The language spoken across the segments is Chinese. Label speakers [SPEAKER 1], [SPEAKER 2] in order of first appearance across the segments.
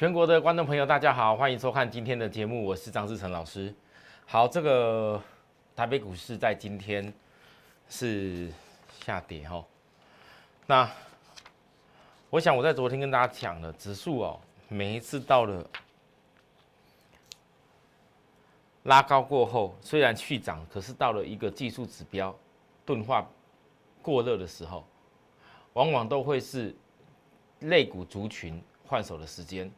[SPEAKER 1] 全国的观众朋友，大家好，欢迎收看今天的节目，我是张志成老师。好，这个台北股市在今天是下跌哈。那我想我在昨天跟大家讲了，指数哦，每一次到了拉高过后，虽然续涨，可是到了一个技术指标钝化过热的时候，往往都会是肋股族群换手的时间。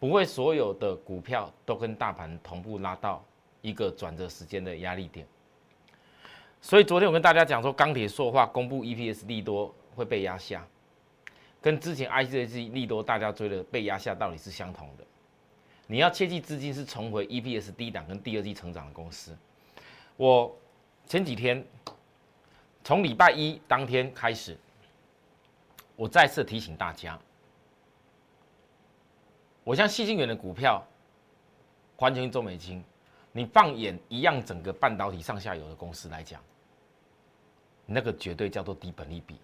[SPEAKER 1] 不会所有的股票都跟大盘同步拉到一个转折时间的压力点，所以昨天我跟大家讲说，钢铁塑化公布 EPS 利多会被压下，跟之前 ICC 利多大家追的被压下道理是相同的。你要切记资金是重回 EPS 低档跟第二季成长的公司。我前几天从礼拜一当天开始，我再次提醒大家。我像细晶圆的股票，环球金、中美金，你放眼一样整个半导体上下游的公司来讲，那个绝对叫做低本利比。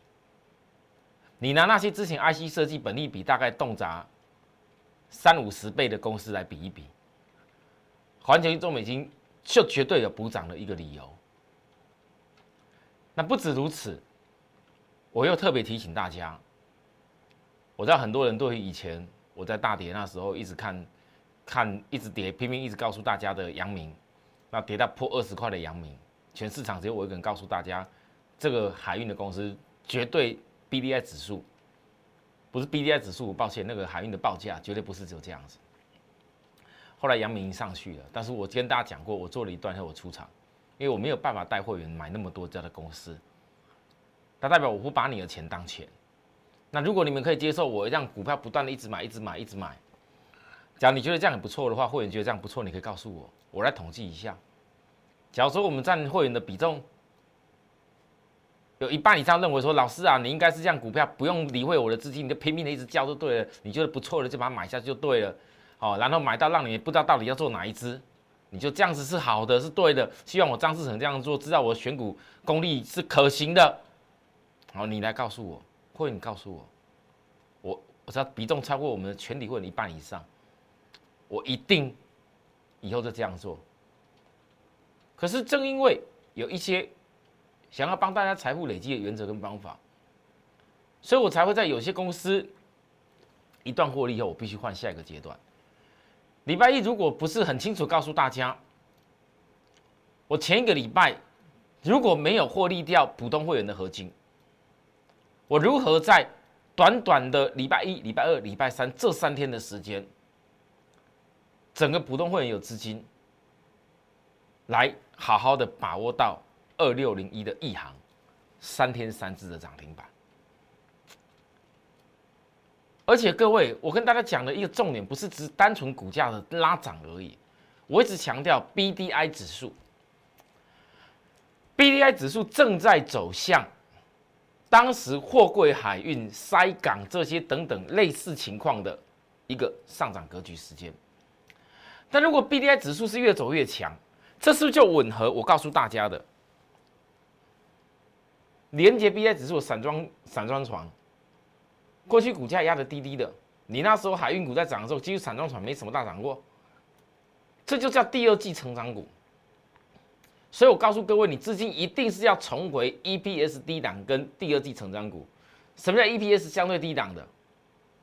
[SPEAKER 1] 你拿那些之前 IC 设计本利比大概动辄三五十倍的公司来比一比，环球金、中美金就绝对有补涨的一个理由。那不止如此，我又特别提醒大家，我知道很多人对于以前。我在大跌那时候一直看，看一直跌，拼命一直告诉大家的阳明，那跌到破二十块的阳明，全市场只有我一个人告诉大家，这个海运的公司绝对 B D I 指数，不是 B D I 指数，抱歉，那个海运的报价绝对不是只有这样子。后来阳明上去了，但是我跟大家讲过，我做了一段后我出场，因为我没有办法带会员买那么多家的公司，它代表我不把你的钱当钱。那如果你们可以接受我让股票不断的一直买、一直买、一直买，假如你觉得这样很不错的话，会员觉得这样不错，你可以告诉我，我来统计一下。假如说我们占会员的比重有一半以上认为说，老师啊，你应该是这样，股票不用理会我的资金，你就拼命的一直叫就对了。你觉得不错的就把它买下去就对了，好，然后买到让你不知道到底要做哪一支，你就这样子是好的，是对的。希望我张志成这样做，知道我选股功力是可行的。好，你来告诉我。会你告诉我，我我只要比重超过我们的全体会员一半以上，我一定以后就这样做。可是正因为有一些想要帮大家财富累积的原则跟方法，所以我才会在有些公司一段获利后，我必须换下一个阶段。礼拜一如果不是很清楚告诉大家，我前一个礼拜如果没有获利掉普通会员的合金。我如何在短短的礼拜一、礼拜二、礼拜三这三天的时间，整个普通会员有资金，来好好的把握到二六零一的一行三天三只的涨停板？而且各位，我跟大家讲的一个重点，不是只单纯股价的拉涨而已。我一直强调 B D I 指数，B D I 指数正在走向。当时货柜海运塞港这些等等类似情况的一个上涨格局时间，但如果 B D I 指数是越走越强，这是不是就吻合我告诉大家的连接 B D I 指数散装散装船，过去股价压的低低的，你那时候海运股在涨的时候，几乎散装船没什么大涨过，这就叫第二季成长股。所以我告诉各位，你资金一定是要重回 EPS 低档跟第二季成长股。什么叫 EPS 相对低档的？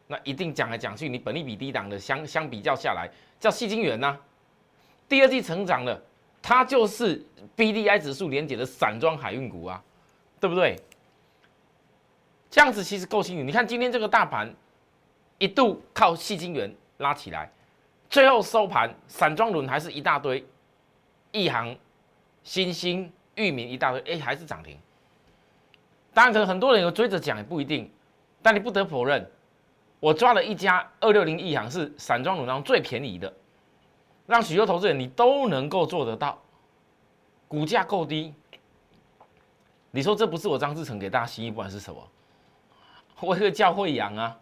[SPEAKER 1] 那一定讲来讲去，你本利比低档的相相比较下来，叫细晶圆呐。第二季成长的，它就是 BDI 指数连接的散装海运股啊，对不对？这样子其实够清楚。你看今天这个大盘一度靠细晶圆拉起来，最后收盘散装轮还是一大堆，一行。新兴、域名一大堆，哎，还是涨停。当然，可能很多人有追着讲，也不一定。但你不得否认，我抓了一家二六零亿行是散装轮当最便宜的，让许多投资人你都能够做得到，股价够低。你说这不是我张志成给大家心意，不管是什么，我也可以叫惠阳啊，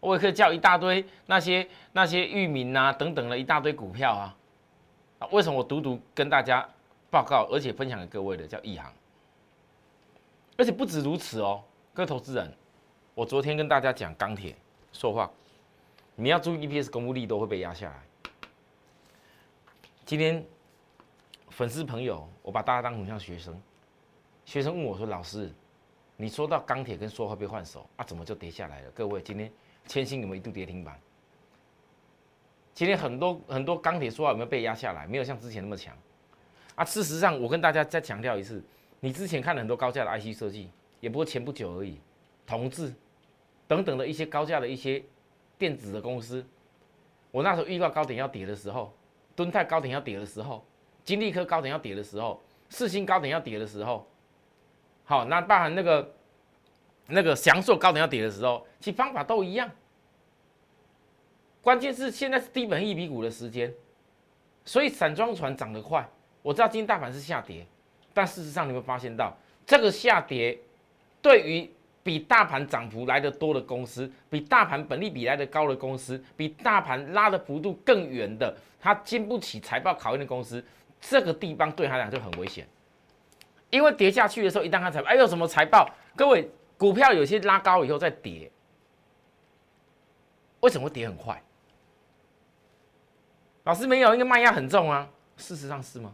[SPEAKER 1] 我也可以叫一大堆那些那些域名啊等等的一大堆股票啊啊。为什么我独独跟大家？报告，而且分享给各位的叫易航，而且不止如此哦，各位投资人，我昨天跟大家讲钢铁、说话，你要注意 EPS 公布力都会被压下来。今天粉丝朋友，我把大家当成像学生，学生问我说：“老师，你说到钢铁跟说话被换手啊，怎么就跌下来了？”各位，今天千星有没有一度跌停板？今天很多很多钢铁说话有没有被压下来？没有像之前那么强啊。事实上，我跟大家再强调一次，你之前看了很多高价的 IC 设计，也不过前不久而已，同志等等的一些高价的一些电子的公司，我那时候预告高点要跌的时候。敦泰高点要跌的时候，金利科高点要跌的时候，四星高点要跌的时候，好，那包含那个那个祥硕高点要跌的时候，其方法都一样。关键是现在是低本一比股的时间，所以散装船涨得快。我知道今天大盘是下跌，但事实上你会发现到这个下跌对于。比大盘涨幅来的多的公司，比大盘本利比来的高的公司，比大盘拉的幅度更远的，它经不起财报考验的公司，这个地方对他来讲就很危险。因为跌下去的时候，一旦看财报，哎呦什么财报？各位，股票有些拉高以后再跌，为什么会跌很快？老师没有，因为卖压很重啊。事实上是吗？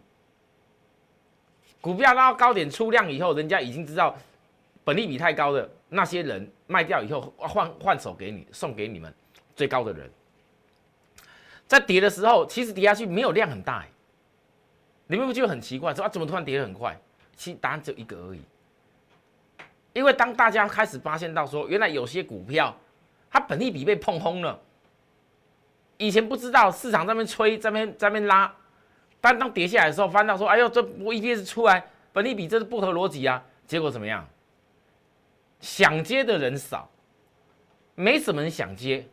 [SPEAKER 1] 股票拉到高点出量以后，人家已经知道。本利比太高的那些人卖掉以后换换手给你送给你们最高的人，在跌的时候其实跌下去没有量很大，你们不觉得很奇怪？说啊怎么突然跌得很快？其实答案只有一个而已，因为当大家开始发现到说原来有些股票它本利比被碰轰了，以前不知道市场在那边吹在那边在那边拉，但当跌下来的时候，翻到说哎呦这我 EPS 出来本利比这是不合逻辑啊，结果怎么样？想接的人少，没什么人想接，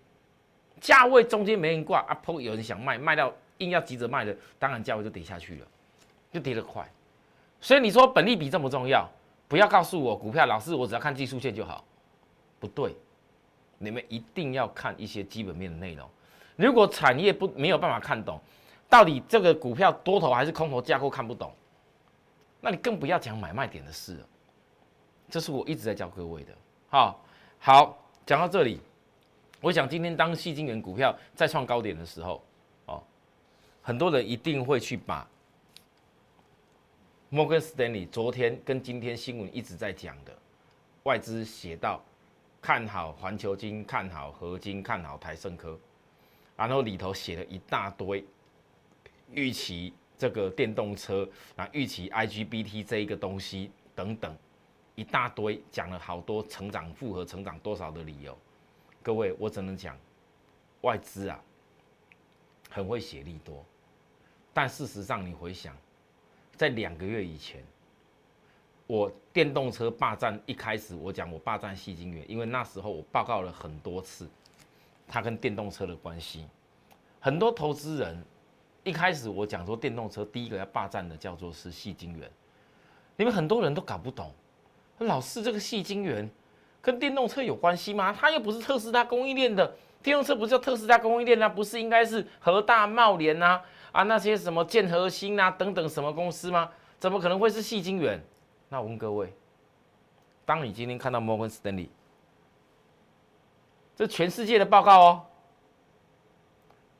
[SPEAKER 1] 价位中间没人挂，啊，PO 有人想卖，卖到硬要急着卖的，当然价位就跌下去了，就跌得快。所以你说本利比这么重要，不要告诉我股票老师我只要看技术线就好，不对，你们一定要看一些基本面的内容。如果产业不没有办法看懂，到底这个股票多头还是空头架构看不懂，那你更不要讲买卖点的事了。这是我一直在教各位的，好，好，讲到这里，我想今天当细晶元股票再创高点的时候，哦，很多人一定会去把摩根斯丹利昨天跟今天新闻一直在讲的外资写到看好环球金、看好合金、看好台盛科，然后里头写了一大堆预期这个电动车啊，预期 IGBT 这一个东西等等。一大堆讲了好多成长复合成长多少的理由，各位我只能讲，外资啊很会写利多，但事实上你回想，在两个月以前，我电动车霸占一开始我讲我霸占细晶元，因为那时候我报告了很多次，它跟电动车的关系，很多投资人一开始我讲说电动车第一个要霸占的叫做是细晶元，你们很多人都搞不懂。老师，这个细晶圆跟电动车有关系吗？它又不是特斯拉供应链的，电动车不是叫特斯拉供应链啊？不是应该是和大茂联呐啊那些什么建核心啊等等什么公司吗？怎么可能会是细晶圆？那我问各位，当你今天看到摩根斯丹利，这全世界的报告哦，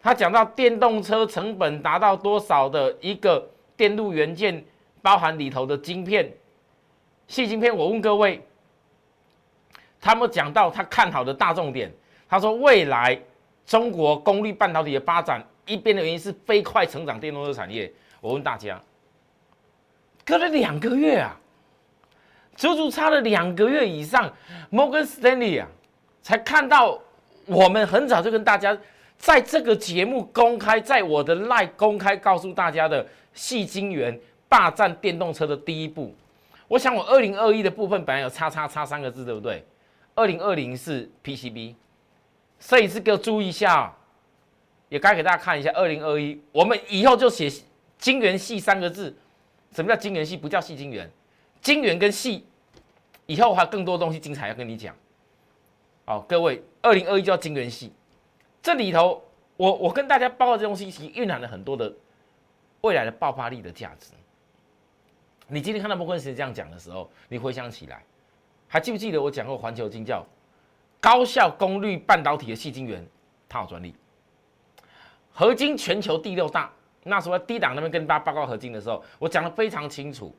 [SPEAKER 1] 他讲到电动车成本达到多少的一个电路元件，包含里头的晶片。细晶片，我问各位，他们讲到他看好的大重点，他说未来中国功率半导体的发展，一边的原因是飞快成长电动车产业。我问大家，隔了两个月啊，足足差了两个月以上，摩根斯丹利啊，才看到我们很早就跟大家在这个节目公开，在我的 live 公开告诉大家的细晶圆霸占电动车的第一步。我想，我二零二一的部分本来有“叉叉叉”三个字，对不对？二零二零是 PCB，摄影师给我注意一下，也该给大家看一下。二零二一，我们以后就写“晶圆系”三个字。什么叫晶圆系？不叫细晶圆，晶圆跟细，以后还有更多东西精彩要跟你讲。好，各位，二零二一叫晶圆系，这里头，我我跟大家报告这东西，其实蕴含了很多的未来的爆发力的价值。你今天看到摩根士这样讲的时候，你回想起来，还记不记得我讲过环球金叫高效功率半导体的细晶圆它有专利。合金全球第六大，那时候低档那边跟大家报告合金的时候，我讲的非常清楚。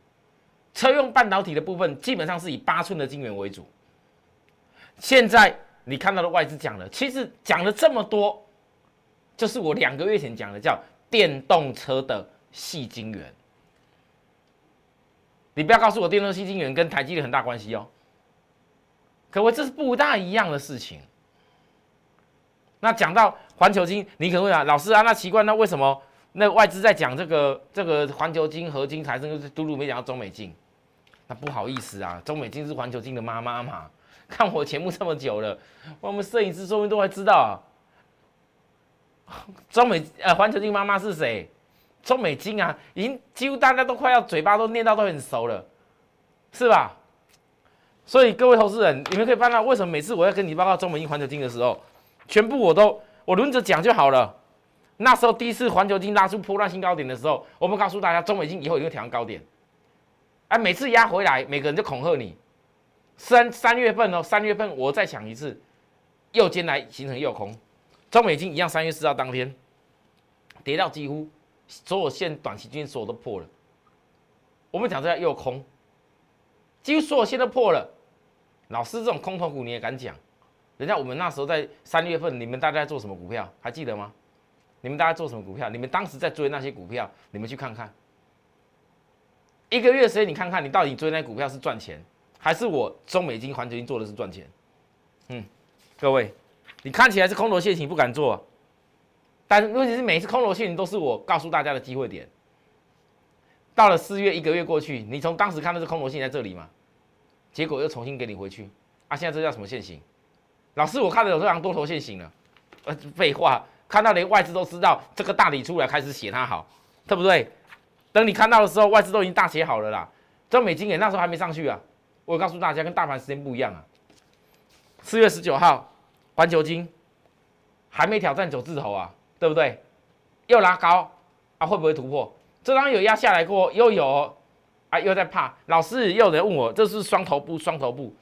[SPEAKER 1] 车用半导体的部分基本上是以八寸的晶圆为主。现在你看到的外资讲了，其实讲了这么多，就是我两个月前讲的，叫电动车的细晶圆。你不要告诉我电动细晶圆跟台积电很大关系哦。可我这是不大一样的事情。那讲到环球金，你可能会讲老师啊，那奇怪，那为什么那外资在讲这个这个环球金、合金、财生，嘟嘟没讲到中美金？那不好意思啊，中美金是环球金的妈妈嘛。看我节目这么久了，我们摄影师说不定都还知道啊。中美呃环球金妈妈是谁？中美金啊，已经几乎大家都快要嘴巴都念到都很熟了，是吧？所以各位投资人，你们可以看到为什么每次我要跟你报告中美金、环球金的时候，全部我都我轮着讲就好了。那时候第一次环球金拉出破烂新高点的时候，我们告诉大家中美金以后一定会挑战高点。哎，每次压回来，每个人就恐吓你。三三月份哦，三月份我再讲一次，右肩来形成右空，中美金一样，三月四号当天跌到几乎所有线短期均线都破了。我们讲这叫右空，几乎所有线都破了。老师这种空头股你也敢讲？人家我们那时候在三月份，你们大家在做什么股票？还记得吗？你们大家做什么股票？你们当时在追那些股票，你们去看看。一个月时间，你看看你到底追那股票是赚钱，还是我中美金、环球金做的是赚钱？嗯，各位，你看起来是空头陷阱，不敢做，但问题是每次空头陷阱都是我告诉大家的机会点。到了四月，一个月过去，你从当时看的是空头陷阱在这里嘛？结果又重新给你回去，啊，现在这叫什么现行？老师，我看到有这样多头现行了，呃，废话，看到连外资都知道这个大底出来开始写它好，对不对？等你看到的时候，外资都已经大写好了啦。这美金也那时候还没上去啊。我告诉大家，跟大盘时间不一样啊。四月十九号，环球金还没挑战九字头啊，对不对？又拉高啊，会不会突破？这张有压下来过，又有啊，又在怕。老师又有人问我，这是双头部，双头部。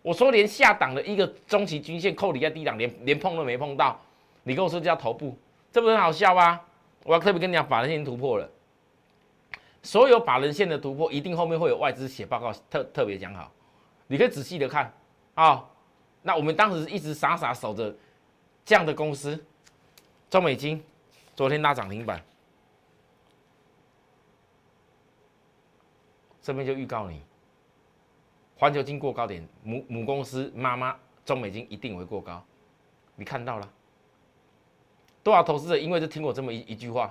[SPEAKER 1] 我说连下档的一个中期均线扣底在低档，连连碰都没碰到。你跟我说叫头部，这不很好笑吗？我要特别跟你讲，法人已经突破了。所有把人线的突破，一定后面会有外资写报告，特特别讲好，你可以仔细的看啊。那我们当时一直傻傻守着这样的公司，中美金昨天拉涨停板，这边就预告你，环球金过高点，母母公司妈妈中美金一定会过高，你看到了多少投资者因为就听过这么一一句话。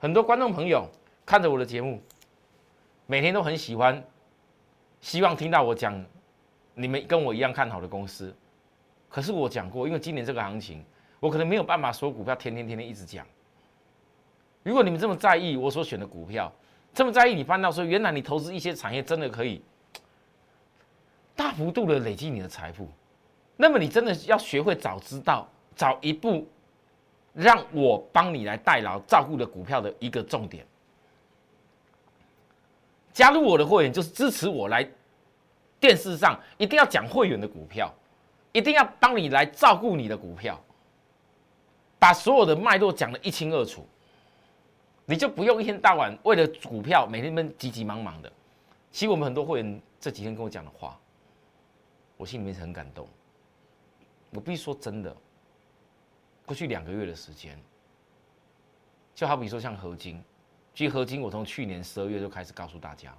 [SPEAKER 1] 很多观众朋友看着我的节目，每天都很喜欢，希望听到我讲你们跟我一样看好的公司。可是我讲过，因为今年这个行情，我可能没有办法说股票天天天天一直讲。如果你们这么在意我所选的股票，这么在意你翻到说，原来你投资一些产业真的可以大幅度的累积你的财富，那么你真的要学会早知道，早一步。让我帮你来代劳照顾的股票的一个重点，加入我的会员就是支持我来电视上一定要讲会员的股票，一定要帮你来照顾你的股票，把所有的脉络讲得一清二楚，你就不用一天到晚为了股票每天们急急忙忙的。其实我们很多会员这几天跟我讲的话，我心里面是很感动。我必须说真的。过去两个月的时间，就好比说像合金，其实合金我从去年十二月就开始告诉大家，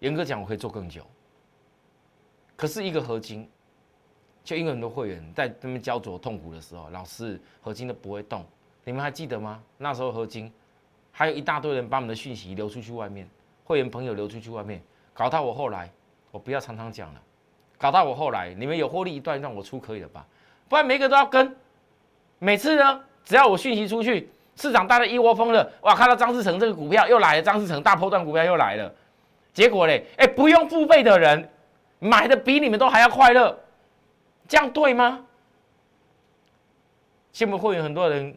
[SPEAKER 1] 严格讲我可以做更久。可是一个合金，就因为很多会员在那边焦灼痛苦的时候，老师合金都不会动，你们还记得吗？那时候合金还有一大堆人把我们的讯息流出去外面，会员朋友流出去外面，搞到我后来，我不要常常讲了，搞到我后来，你们有获利一段让我出可以了吧？不然每个都要跟，每次呢，只要我讯息出去，市场大家一窝蜂的，哇，看到张志成这个股票又来了，张志成大波段股票又来了，结果嘞，哎，不用付费的人买的比你们都还要快乐，这样对吗？新闻会员很多人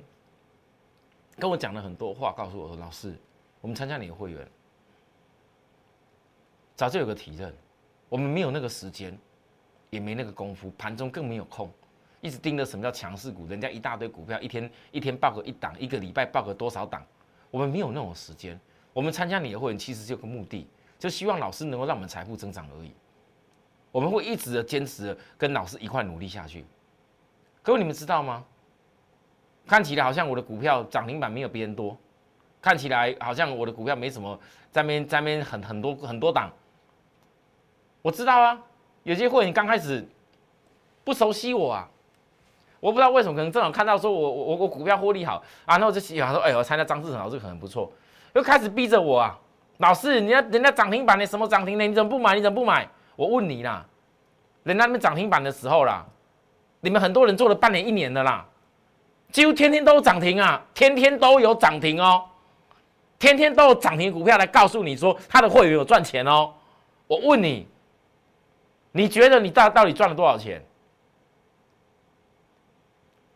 [SPEAKER 1] 跟我讲了很多话，告诉我说，老师，我们参加你的会员，早就有个体认，我们没有那个时间，也没那个功夫，盘中更没有空。一直盯着什么叫强势股，人家一大堆股票，一天一天报个一档，一个礼拜报个多少档，我们没有那种时间。我们参加你的会员，其实就有个目的，就希望老师能够让我们财富增长而已。我们会一直的坚持跟老师一块努力下去。各位你们知道吗？看起来好像我的股票涨停板没有别人多，看起来好像我的股票没什么在面在面很很多很多档。我知道啊，有些会员刚开始不熟悉我啊。我不知道为什么，可能正好看到说我我我股票获利好啊，那我就想说，哎，我参加张志成老师可能不错，又开始逼着我啊，老师，人家人家涨停板的什么涨停的，你怎么不买？你怎么不买？我问你啦，人家那边涨停板的时候啦，你们很多人做了半年一年的啦，几乎天天都涨停啊，天天都有涨停哦，天天都有涨停股票来告诉你说他的会员有赚钱哦，我问你，你觉得你到到底赚了多少钱？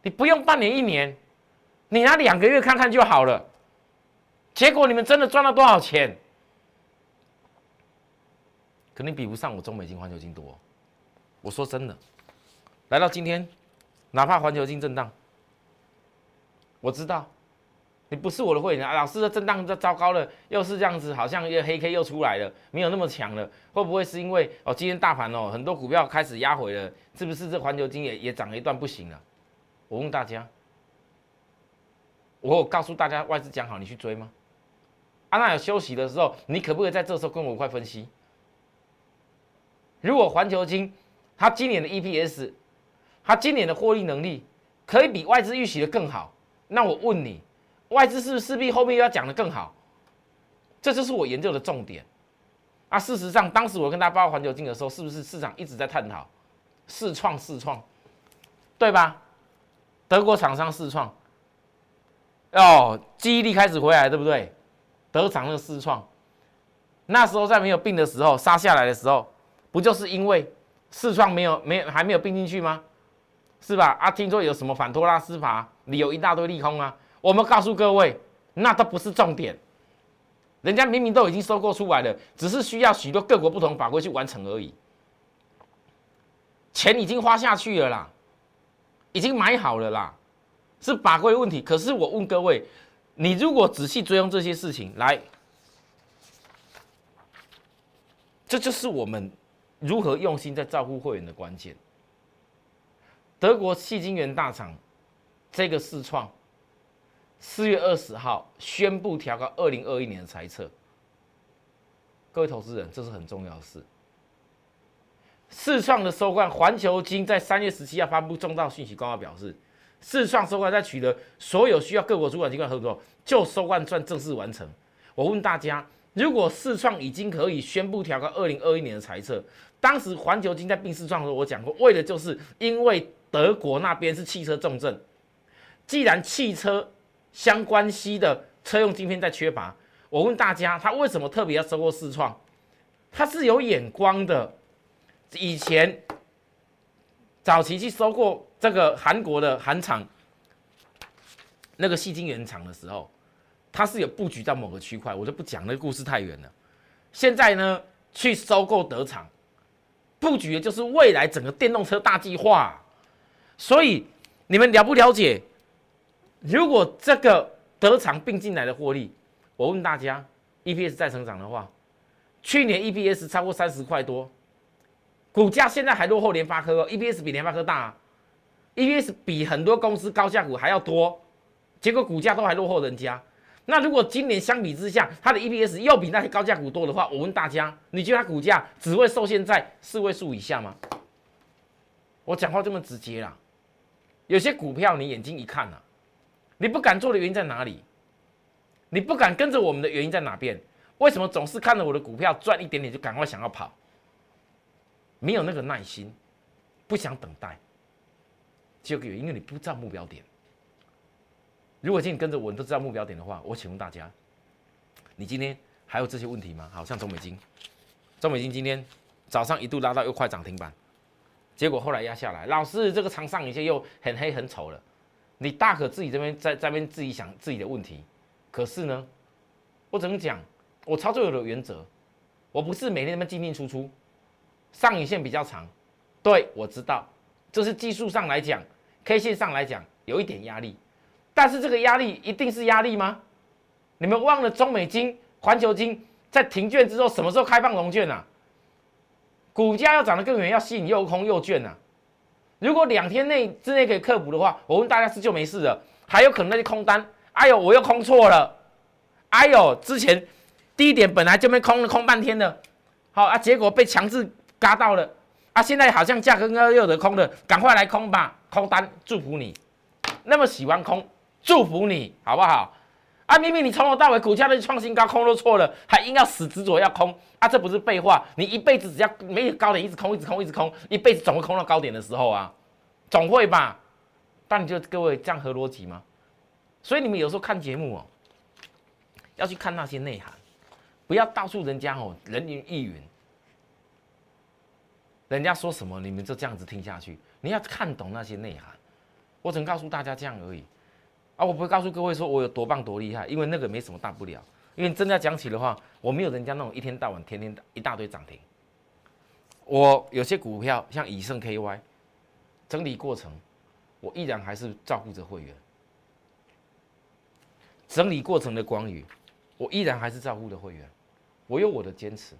[SPEAKER 1] 你不用半年一年，你拿两个月看看就好了。结果你们真的赚了多少钱？肯定比不上我中美金、环球金多。我说真的，来到今天，哪怕环球金震荡，我知道你不是我的会员啊。老师的震荡这糟糕了，又是这样子，好像又黑 K 又出来了，没有那么强了。会不会是因为哦，今天大盘哦，很多股票开始压回了？是不是这环球金也也涨了一段不行了？我问大家，我有告诉大家外资讲好，你去追吗？啊，娜有休息的时候，你可不可以在这时候跟我一块分析？如果环球金它今年的 EPS，它今年的获利能力可以比外资预期的更好，那我问你，外资是不是势必后面要讲的更好？这就是我研究的重点。啊，事实上，当时我跟大家报环球金的时候，是不是市场一直在探讨试创试创，对吧？德国厂商试创，哦，记忆力开始回来，对不对？德厂的试创，那时候在没有病的时候杀下来的时候，不就是因为试创没有没有还没有并进去吗？是吧？啊，听说有什么反托拉斯法，理由一大堆利空啊。我们告诉各位，那都不是重点，人家明明都已经收购出来了，只是需要许多各国不同法规去完成而已，钱已经花下去了啦。已经买好了啦，是法规问题。可是我问各位，你如果仔细追踪这些事情，来，这就是我们如何用心在照顾会员的关键。德国细晶圆大厂这个试创，四月二十号宣布调高二零二一年的财测。各位投资人，这是很重要的事。四创的收冠，环球金在三月十七号发布重大讯息公告，表示四创收冠在取得所有需要各国主管机关合作，就收冠算正式完成。我问大家，如果四创已经可以宣布调高二零二一年的财测，当时环球金在并四创的时候，我讲过，为的就是因为德国那边是汽车重镇，既然汽车相关系的车用晶片在缺乏，我问大家，他为什么特别要收购四创？他是有眼光的。以前早期去收购这个韩国的韩厂那个细晶圆厂的时候，它是有布局到某个区块，我就不讲那个故事太远了。现在呢，去收购德厂，布局的就是未来整个电动车大计划。所以你们了不了解？如果这个德厂并进来的获利，我问大家，EPS 再成长的话，去年 EPS 超过三十块多。股价现在还落后联发科，EPS 比联发科大，EPS 比很多公司高价股还要多，结果股价都还落后人家。那如果今年相比之下，它的 EPS 又比那些高价股多的话，我问大家，你觉得它股价只会受限在四位数以下吗？我讲话这么直接啦，有些股票你眼睛一看啊，你不敢做的原因在哪里？你不敢跟着我们的原因在哪边？为什么总是看着我的股票赚一点点就赶快想要跑？没有那个耐心，不想等待，就个因为你不知道目标点。如果今天跟着我，你都知道目标点的话，我请问大家，你今天还有这些问题吗？好像中美金，中美金今天早上一度拉到又快涨停板，结果后来压下来。老师，这个长上影线又很黑很丑了，你大可自己这边在这边自己想自己的问题。可是呢，我怎么讲？我操作有的原则，我不是每天那么进进出出。上影线比较长，对我知道，这是技术上来讲，K 线上来讲有一点压力，但是这个压力一定是压力吗？你们忘了中美金、环球金在停券之后什么时候开放融券啊？股价要涨得更远，要吸引又空又券啊！如果两天内之内可以克服的话，我问大家是就没事了，还有可能那些空单，哎呦，我又空错了，哎呦，之前低点本来就被空了空半天的，好啊，结果被强制嘎到了。啊，现在好像价格又得空了，赶快来空吧，空单祝福你，那么喜欢空，祝福你好不好？啊，明明你从头到尾股价的创新高，空都错了，还硬要死执着要空，啊，这不是废话？你一辈子只要没有高点，一直空，一直空，一直空，一辈子总会空到高点的时候啊，总会吧？但你就各位这样合逻辑吗？所以你们有时候看节目哦，要去看那些内涵，不要到处人家哦人云亦云。人家说什么，你们就这样子听下去。你要看懂那些内涵，我只能告诉大家这样而已。啊，我不会告诉各位说我有多棒多厉害，因为那个没什么大不了。因为真的要讲起的话，我没有人家那种一天到晚天天一大堆涨停。我有些股票像以盛 KY，整理过程，我依然还是照顾着会员。整理过程的光宇，我依然还是照顾着会员。我有我的坚持。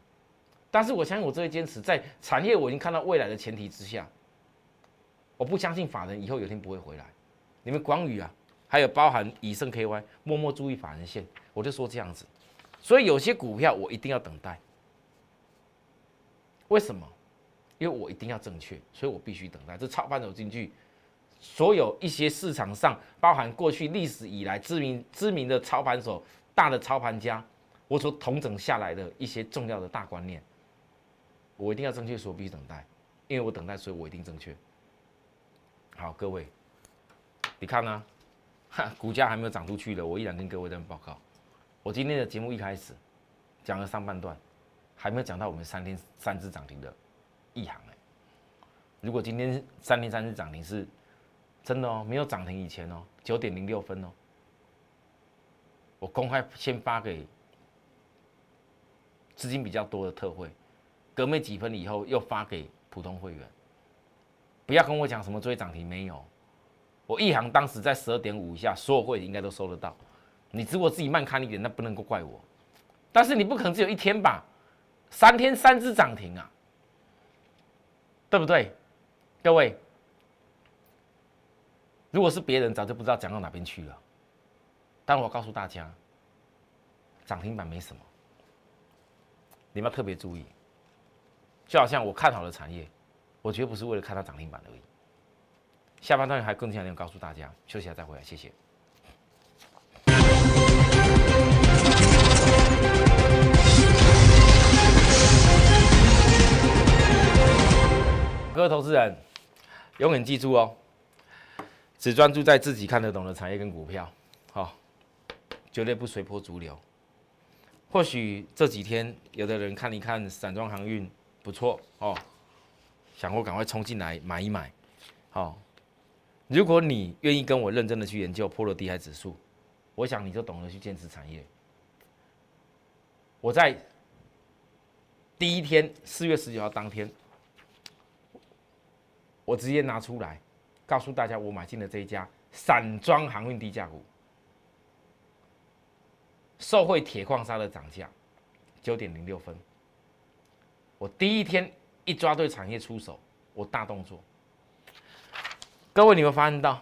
[SPEAKER 1] 但是我相信我这些坚持，在产业我已经看到未来的前提之下，我不相信法人以后有天不会回来。你们广宇啊，还有包含以盛 KY，默默注意法人线，我就说这样子。所以有些股票我一定要等待。为什么？因为我一定要正确，所以我必须等待。这操盘手进去，所有一些市场上包含过去历史以来知名知名的操盘手、大的操盘家，我所统整下来的一些重要的大观念。我一定要正确，所以必须等待，因为我等待，所以我一定正确。好，各位，你看呢？哈，股价还没有涨出去的，我依然跟各位在报告。我今天的节目一开始讲了上半段，还没有讲到我们三天三只涨停的异行哎。如果今天三天三只涨停是真的哦，没有涨停以前哦，九点零六分哦，我公开先发给资金比较多的特惠。隔没几分以后，又发给普通会员。不要跟我讲什么追涨停没有，我一行当时在十二点五以下，所有会员应该都收得到。你只我自己慢看一点，那不能够怪我。但是你不可能只有一天吧？三天三只涨停啊，对不对？各位，如果是别人，早就不知道讲到哪边去了。但我告诉大家，涨停板没什么，你们要特别注意。就好像我看好的产业，我绝不是为了看它涨停板而已。下半段还更强烈告诉大家，休息下再回来，谢谢。各位投资人，永远记住哦，只专注在自己看得懂的产业跟股票，好，绝对不随波逐流。或许这几天有的人看一看散装航运。不错哦，想过赶快冲进来买一买，好。如果你愿意跟我认真的去研究波罗的海指数，我想你就懂得去坚持产业。我在第一天四月十九号当天，我直接拿出来告诉大家，我买进了这一家散装航运低价股，受惠铁矿砂的涨价，九点零六分。我第一天一抓对产业出手，我大动作。各位，你们发现到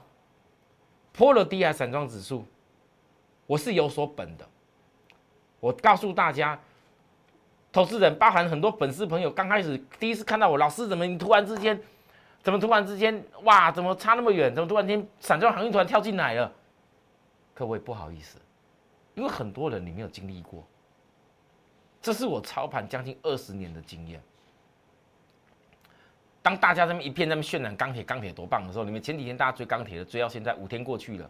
[SPEAKER 1] 波罗的海散装指数，我是有所本的。我告诉大家，投资人包含很多粉丝朋友，刚开始第一次看到我，老师怎么你突然之间，怎么突然之间，哇，怎么差那么远？怎么突然间散装航运突然跳进来了？各位不好意思，因为很多人你没有经历过。这是我操盘将近二十年的经验。当大家这么一片那么渲染钢铁钢铁多棒的时候，你们前几天大家追钢铁的追到现在五天过去了，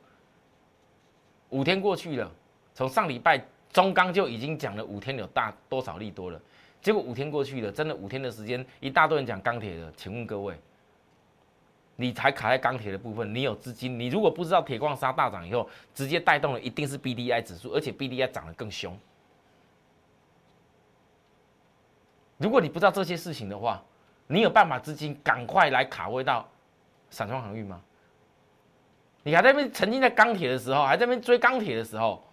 [SPEAKER 1] 五天过去了，从上礼拜中钢就已经讲了五天有大多少利多了，结果五天过去了，真的五天的时间一大堆人讲钢铁的，请问各位，你才卡在钢铁的部分，你有资金，你如果不知道铁矿砂大涨以后，直接带动了一定是 B D I 指数，而且 B D I 涨得更凶。如果你不知道这些事情的话，你有办法资金赶快来卡位到散装航运吗？你还在那边沉浸在钢铁的时候，还在那边追钢铁的时候，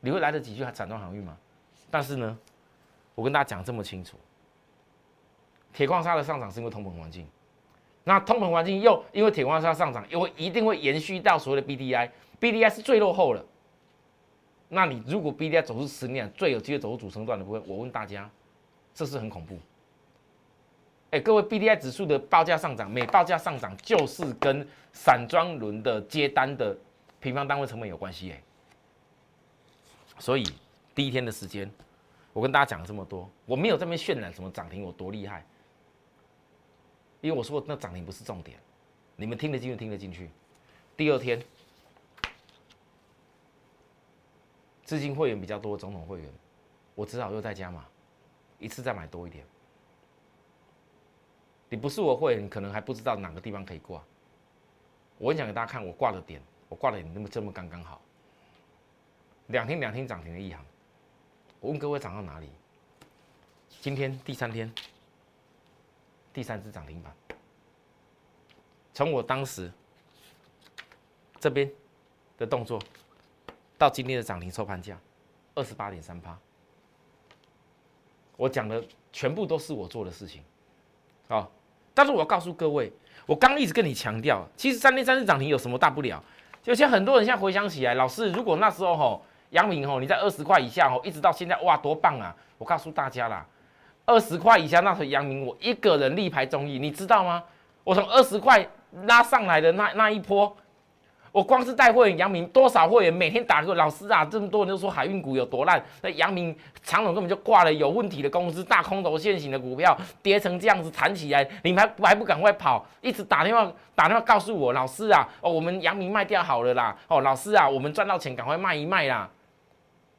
[SPEAKER 1] 你会来得及去散装航运吗？但是呢，我跟大家讲这么清楚，铁矿砂的上涨是因为通膨环境，那通膨环境又因为铁矿砂上涨，又会一定会延续到所谓的 BDI，BDI 是最落后的。那你如果 BDI 走出十年最有机会走出主升段的部分，我问大家，这是很恐怖。哎，各位，BDI 指数的报价上涨，每报价上涨就是跟散装轮的接单的平方单位成本有关系。哎，所以第一天的时间，我跟大家讲了这么多，我没有这边渲染什么涨停有多厉害，因为我说那涨停不是重点，你们听得进去听得进去。第二天，资金会员比较多，总统会员，我只好又在加嘛，一次再买多一点。你不是我会，你可能还不知道哪个地方可以挂。我讲给大家看我挂的点，我挂的点那么这么刚刚好。两天两天涨停的一行，我问各位涨到哪里？今天第三天，第三只涨停板。从我当时这边的动作，到今天的涨停收盘价二十八点三八，我讲的全部都是我做的事情，啊。但是我要告诉各位，我刚一直跟你强调，其实三天三次涨停有什么大不了？就像很多人现在回想起来，老师，如果那时候吼，杨明吼你在二十块以下吼，一直到现在哇，多棒啊！我告诉大家啦，二十块以下那时候杨明我一个人力排众议，你知道吗？我从二十块拉上来的那那一波。我光是带会员杨明，多少会员每天打个老师啊，这么多人都说海运股有多烂，那杨明长总根本就挂了有问题的公司，大空头现行的股票跌成这样子弹起来，你们还还不赶快跑，一直打电话打电话告诉我老师啊，哦我们杨明卖掉好了啦，哦老师啊，我们赚到钱赶快卖一卖啦，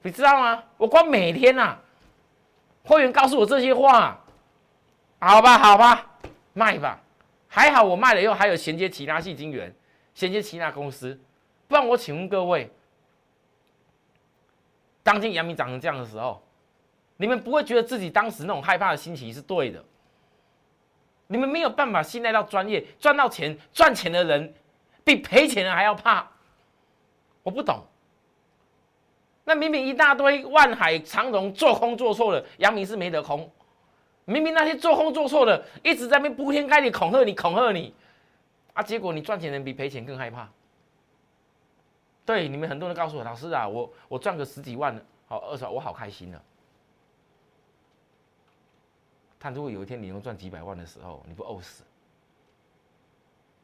[SPEAKER 1] 你知道吗？我光每天啊，会员告诉我这些话，好吧好吧，卖吧，还好我卖了以后还有衔接其他系金源。衔接其他公司，不然我请问各位，当今阳明涨成这样的时候，你们不会觉得自己当时那种害怕的心情是对的？你们没有办法信赖到专业，赚到钱赚钱的人，比赔钱的还要怕。我不懂。那明明一大堆万海长荣做空做错了，阳明是没得空。明明那些做空做错的，一直在那边铺天盖地恐吓你，恐吓你。啊！结果你赚钱人比赔钱更害怕。对你们很多人告诉我，老师啊，我我赚个十几万，好二十，我好开心了。但如果有一天你能赚几百万的时候，你不呕死？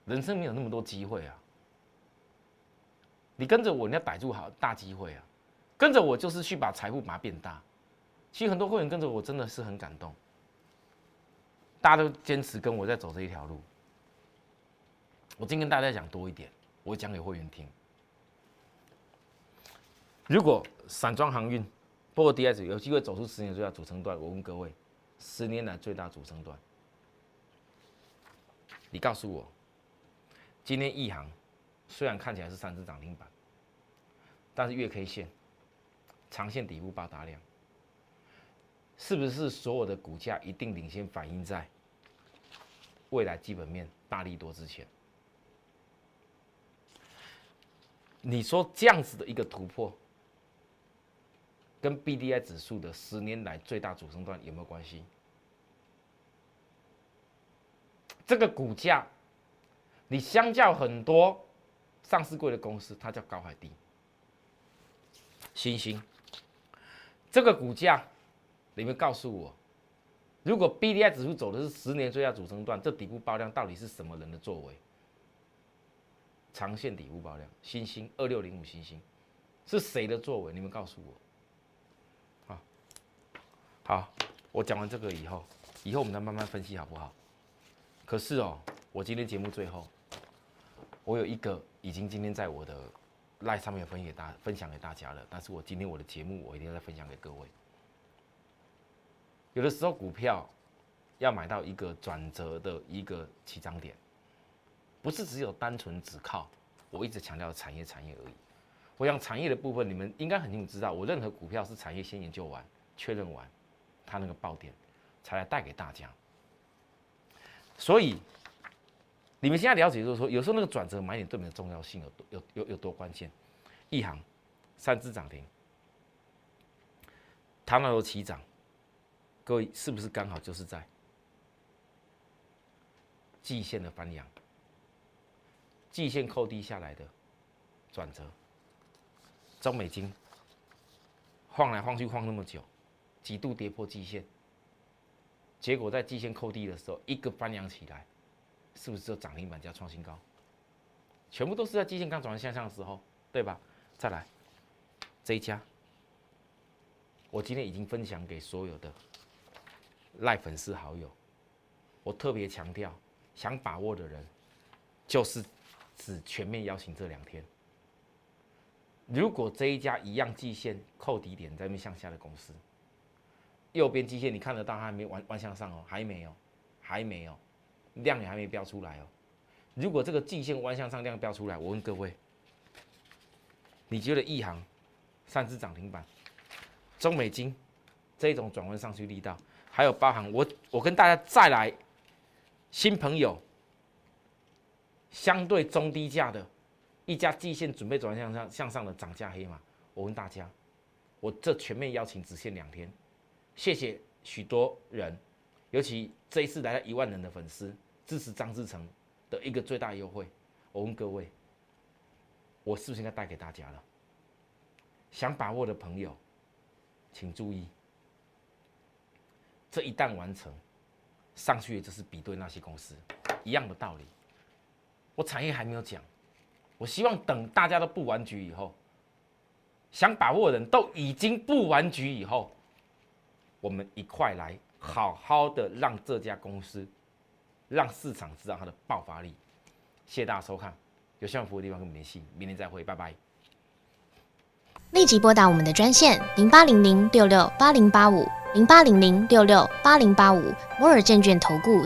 [SPEAKER 1] 人生没有那么多机会啊！你跟着我，你要逮住好大机会啊！跟着我就是去把财富把它变大。其实很多会员跟着我真的是很感动，大家都坚持跟我在走这一条路。我今天跟大家讲多一点，我讲给会员听。如果散装航运，包括 DS 有机会走出十年最大主升段，我问各位，十年来最大主升段，你告诉我，今天一航虽然看起来是三只涨停板，但是月 K 线长线底部八大量，是不是所有的股价一定领先反映在未来基本面大力多之前？你说这样子的一个突破，跟 B D I 指数的十年来最大主升段有没有关系？这个股价，你相较很多上市贵的公司，它叫高还低。星星，这个股价，你们告诉我，如果 B D I 指数走的是十年最大主升段，这底部爆量到底是什么人的作为？长线底部爆量，星星二六零五星星是谁的作为？你们告诉我。好，好，我讲完这个以后，以后我们再慢慢分析好不好？可是哦，我今天节目最后，我有一个已经今天在我的 live 上面分享给大分享给大家了，但是我今天我的节目我一定要再分享给各位。有的时候股票要买到一个转折的一个起涨点。不是只有单纯只靠我一直强调产业产业而已。我想产业的部分，你们应该很清楚知道，我任何股票是产业先研究完、确认完，它那个爆点才来带给大家。所以你们现在了解就是说，有时候那个转折买点对你的重要性有多有有有多关键？一行三只涨停，它那头起涨，各位是不是刚好就是在季线的翻阳，季线扣低下来的转折，中美金晃来晃去晃那么久，几度跌破季线，结果在季线扣低的时候，一个翻扬起来。是不是就涨停板加创新高？全部都是在基线刚转向上的时候，对吧？再来这一家，我今天已经分享给所有的赖粉丝好友。我特别强调，想把握的人，就是只全面邀请这两天。如果这一家一样季线扣底点在那边向下的公司，右边季线你看得到它还没弯弯向上哦，还没有，还没有。量也还没标出来哦。如果这个季线弯向上量标出来，我问各位，你觉得一行三只涨停板，中美金这种转弯上去力道，还有包含我我跟大家再来新朋友，相对中低价的一家季线准备转向上向上的涨价黑马，我问大家，我这全面邀请只限两天，谢谢许多人。尤其这一次来了一万人的粉丝支持张志成的一个最大优惠，我问各位，我是不是应该带给大家了？想把握的朋友，请注意，这一旦完成，上去的就是比对那些公司一样的道理。我产业还没有讲，我希望等大家都布完局以后，想把握的人都已经布完局以后，我们一块来。好好的让这家公司，让市场知道它的爆发力。谢谢大家收看，有需要服务的地方跟我们联系，明天再会，拜拜。
[SPEAKER 2] 立即拨打我们的专线零八零零六六八零八五零八零零六六八零八五摩尔证券投顾